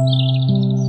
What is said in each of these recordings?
Música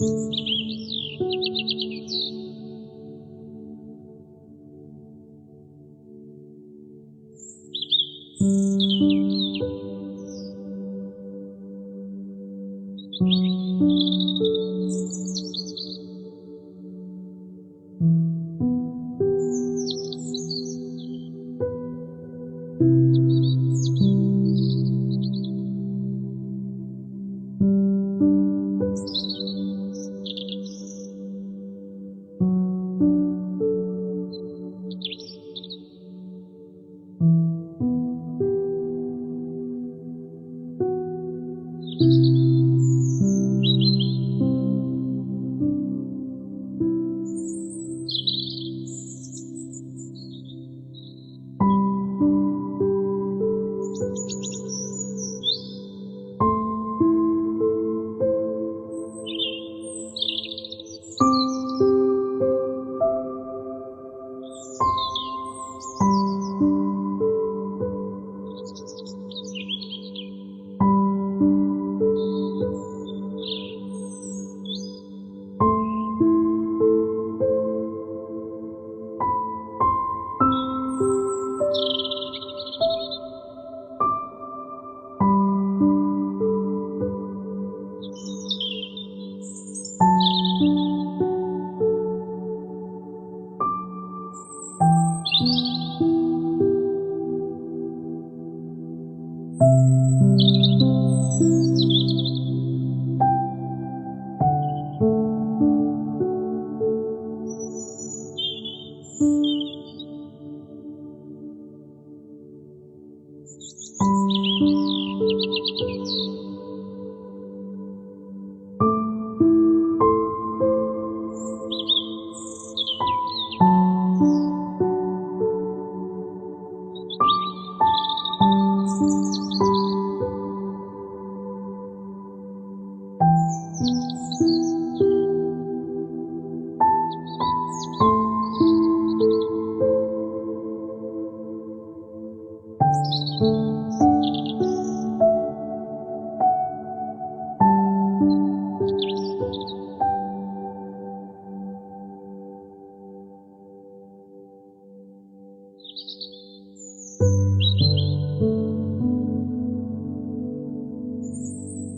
嗯。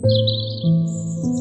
嗯。